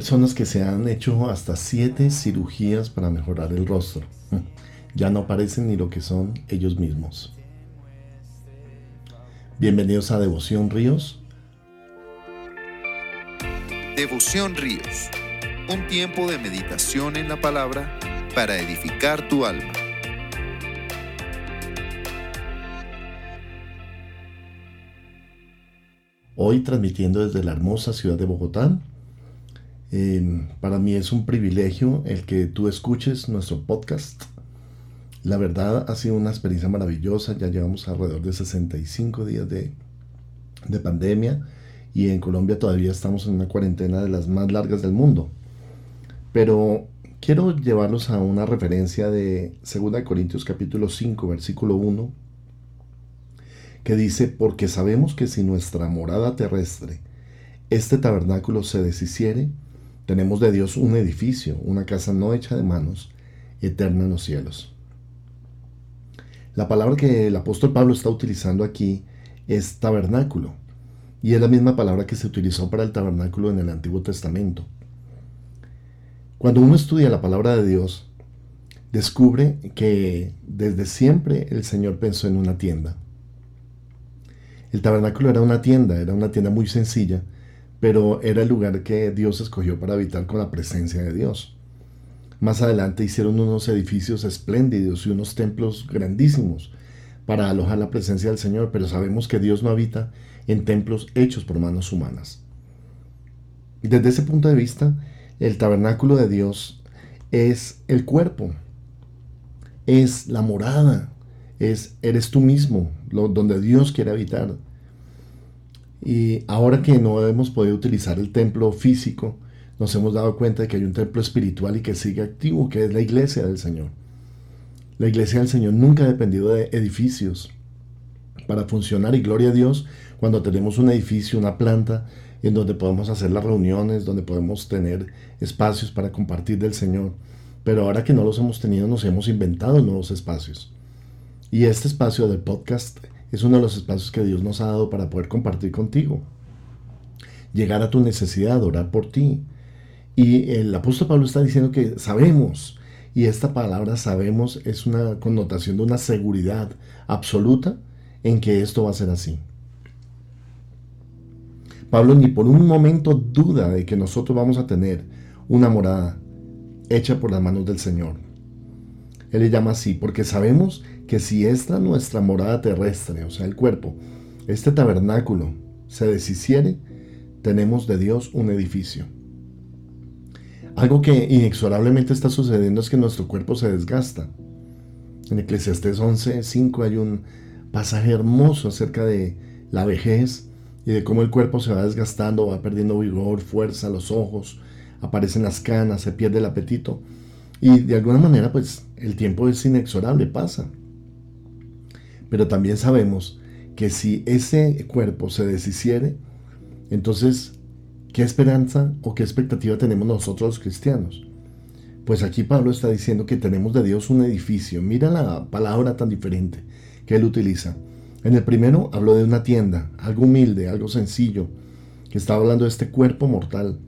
Personas que se han hecho hasta siete cirugías para mejorar el rostro. Ya no parecen ni lo que son ellos mismos. Bienvenidos a Devoción Ríos. Devoción Ríos. Un tiempo de meditación en la palabra para edificar tu alma. Hoy transmitiendo desde la hermosa ciudad de Bogotá. Eh, para mí es un privilegio el que tú escuches nuestro podcast. La verdad ha sido una experiencia maravillosa. Ya llevamos alrededor de 65 días de, de pandemia y en Colombia todavía estamos en una cuarentena de las más largas del mundo. Pero quiero llevarlos a una referencia de 2 Corintios capítulo 5 versículo 1 que dice, porque sabemos que si nuestra morada terrestre, este tabernáculo se deshiciere, tenemos de Dios un edificio, una casa no hecha de manos, eterna en los cielos. La palabra que el apóstol Pablo está utilizando aquí es tabernáculo, y es la misma palabra que se utilizó para el tabernáculo en el Antiguo Testamento. Cuando uno estudia la palabra de Dios, descubre que desde siempre el Señor pensó en una tienda. El tabernáculo era una tienda, era una tienda muy sencilla, pero era el lugar que Dios escogió para habitar con la presencia de Dios. Más adelante hicieron unos edificios espléndidos y unos templos grandísimos para alojar la presencia del Señor, pero sabemos que Dios no habita en templos hechos por manos humanas. Desde ese punto de vista, el tabernáculo de Dios es el cuerpo, es la morada, es eres tú mismo, lo, donde Dios quiere habitar. Y ahora que no hemos podido utilizar el templo físico, nos hemos dado cuenta de que hay un templo espiritual y que sigue activo, que es la iglesia del Señor. La iglesia del Señor nunca ha dependido de edificios para funcionar y gloria a Dios cuando tenemos un edificio, una planta en donde podemos hacer las reuniones, donde podemos tener espacios para compartir del Señor. Pero ahora que no los hemos tenido, nos hemos inventado nuevos espacios. Y este espacio del podcast es uno de los espacios que Dios nos ha dado para poder compartir contigo. Llegar a tu necesidad, orar por ti. Y el apóstol Pablo está diciendo que sabemos, y esta palabra sabemos es una connotación de una seguridad absoluta en que esto va a ser así. Pablo ni por un momento duda de que nosotros vamos a tener una morada hecha por las manos del Señor. Él le llama así porque sabemos que si esta nuestra morada terrestre, o sea, el cuerpo, este tabernáculo, se deshiciere, tenemos de Dios un edificio. Algo que inexorablemente está sucediendo es que nuestro cuerpo se desgasta. En Eclesiastés 11:5 hay un pasaje hermoso acerca de la vejez y de cómo el cuerpo se va desgastando, va perdiendo vigor, fuerza, los ojos, aparecen las canas, se pierde el apetito. Y de alguna manera, pues el tiempo es inexorable, pasa. Pero también sabemos que si ese cuerpo se deshiciere, entonces, ¿qué esperanza o qué expectativa tenemos nosotros los cristianos? Pues aquí Pablo está diciendo que tenemos de Dios un edificio. Mira la palabra tan diferente que él utiliza. En el primero habló de una tienda, algo humilde, algo sencillo, que estaba hablando de este cuerpo mortal.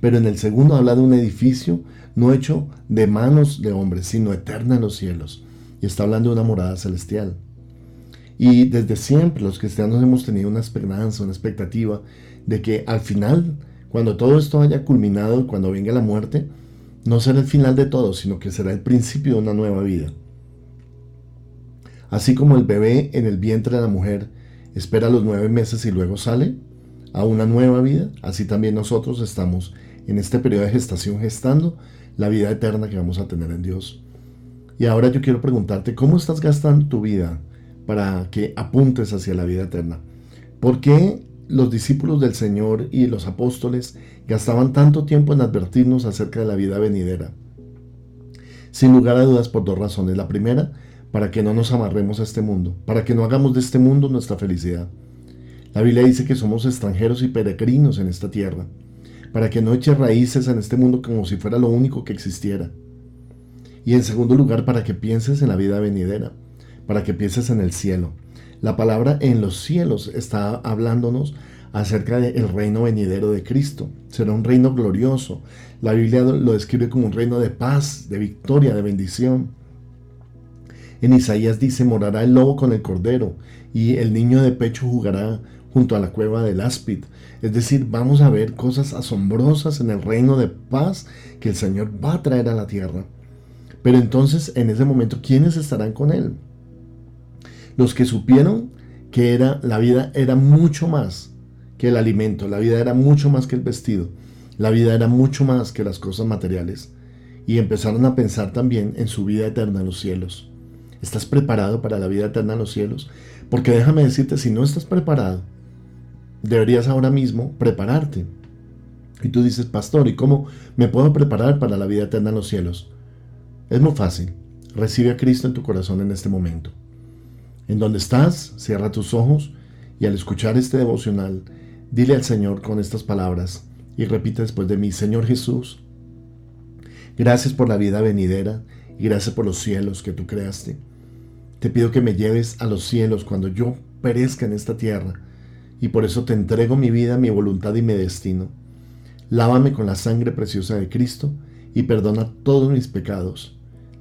Pero en el segundo habla de un edificio no hecho de manos de hombres, sino eterna en los cielos y está hablando de una morada celestial. Y desde siempre los cristianos hemos tenido una esperanza, una expectativa de que al final, cuando todo esto haya culminado, cuando venga la muerte, no será el final de todo, sino que será el principio de una nueva vida. Así como el bebé en el vientre de la mujer espera los nueve meses y luego sale a una nueva vida, así también nosotros estamos en este periodo de gestación gestando la vida eterna que vamos a tener en Dios. Y ahora yo quiero preguntarte, ¿cómo estás gastando tu vida para que apuntes hacia la vida eterna? ¿Por qué los discípulos del Señor y los apóstoles gastaban tanto tiempo en advertirnos acerca de la vida venidera? Sin lugar a dudas por dos razones. La primera, para que no nos amarremos a este mundo, para que no hagamos de este mundo nuestra felicidad. La Biblia dice que somos extranjeros y peregrinos en esta tierra, para que no eches raíces en este mundo como si fuera lo único que existiera. Y en segundo lugar, para que pienses en la vida venidera, para que pienses en el cielo. La palabra en los cielos está hablándonos acerca del reino venidero de Cristo. Será un reino glorioso. La Biblia lo describe como un reino de paz, de victoria, de bendición. En Isaías dice, morará el lobo con el cordero y el niño de pecho jugará junto a la cueva del áspid. Es decir, vamos a ver cosas asombrosas en el reino de paz que el Señor va a traer a la tierra. Pero entonces, en ese momento, ¿quiénes estarán con Él? Los que supieron que la vida era mucho más que el alimento, la vida era mucho más que el vestido, la vida era mucho más que las cosas materiales. Y empezaron a pensar también en su vida eterna en los cielos. ¿Estás preparado para la vida eterna en los cielos? Porque déjame decirte, si no estás preparado, deberías ahora mismo prepararte. Y tú dices, pastor, ¿y cómo me puedo preparar para la vida eterna en los cielos? Es muy fácil. Recibe a Cristo en tu corazón en este momento. En donde estás, cierra tus ojos y al escuchar este devocional, dile al Señor con estas palabras y repite después de mí, Señor Jesús, gracias por la vida venidera y gracias por los cielos que tú creaste. Te pido que me lleves a los cielos cuando yo perezca en esta tierra y por eso te entrego mi vida, mi voluntad y mi destino. Lávame con la sangre preciosa de Cristo y perdona todos mis pecados.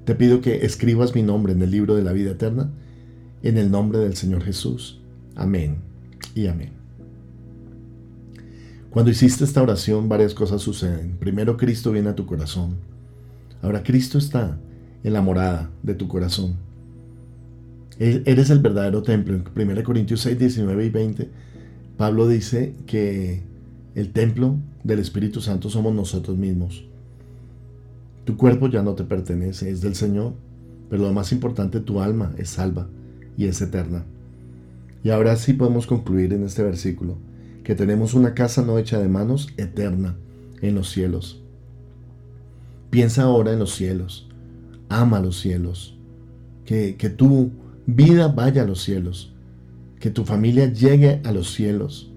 Te pido que escribas mi nombre en el libro de la vida eterna, en el nombre del Señor Jesús. Amén y amén. Cuando hiciste esta oración, varias cosas suceden. Primero, Cristo viene a tu corazón. Ahora, Cristo está en la morada de tu corazón. Eres el verdadero templo. En 1 Corintios 6, 19 y 20 Pablo dice que el templo del Espíritu Santo somos nosotros mismos. Tu cuerpo ya no te pertenece, es del Señor, pero lo más importante, tu alma es salva y es eterna. Y ahora sí podemos concluir en este versículo que tenemos una casa no hecha de manos, eterna, en los cielos. Piensa ahora en los cielos, ama los cielos, que, que tu vida vaya a los cielos que tu familia llegue a los cielos.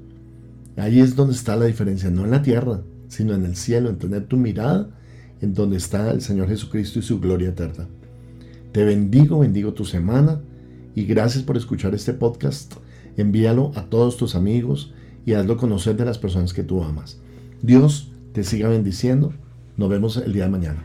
Ahí es donde está la diferencia, no en la tierra, sino en el cielo, en tener tu mirada en donde está el Señor Jesucristo y su gloria eterna. Te bendigo, bendigo tu semana y gracias por escuchar este podcast. Envíalo a todos tus amigos y hazlo conocer de las personas que tú amas. Dios te siga bendiciendo. Nos vemos el día de mañana.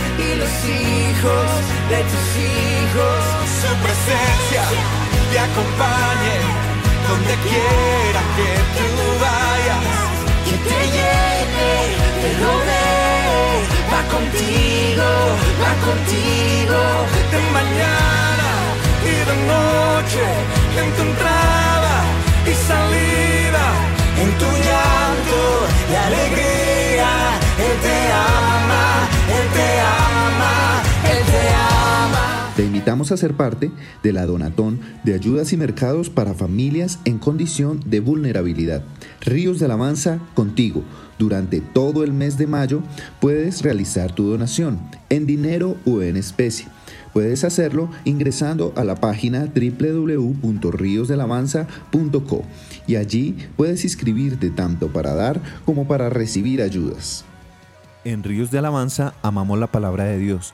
y los hijos de tus hijos, su presencia te acompañe donde quiera que tú vayas. Que te lleve, te rodee, va contigo, va contigo. De mañana y de noche, en tu entrada y salida, en tu llanto y alegría, Te invitamos a ser parte de la Donatón de ayudas y mercados para familias en condición de vulnerabilidad. Ríos de Alabanza contigo. Durante todo el mes de mayo puedes realizar tu donación en dinero o en especie. Puedes hacerlo ingresando a la página www.riosdelavanza.co y allí puedes inscribirte tanto para dar como para recibir ayudas. En Ríos de Alabanza amamos la palabra de Dios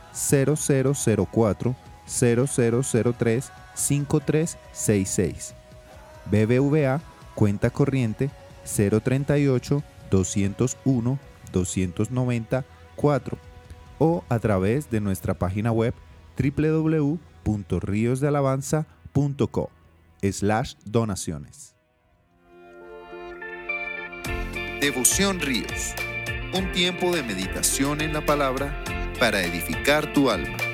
0004 0003 5366. BBVA cuenta corriente 038 201 294 o a través de nuestra página web www.riosdealabanza.co slash donaciones. Devoción Ríos, un tiempo de meditación en la palabra para edificar tu alma.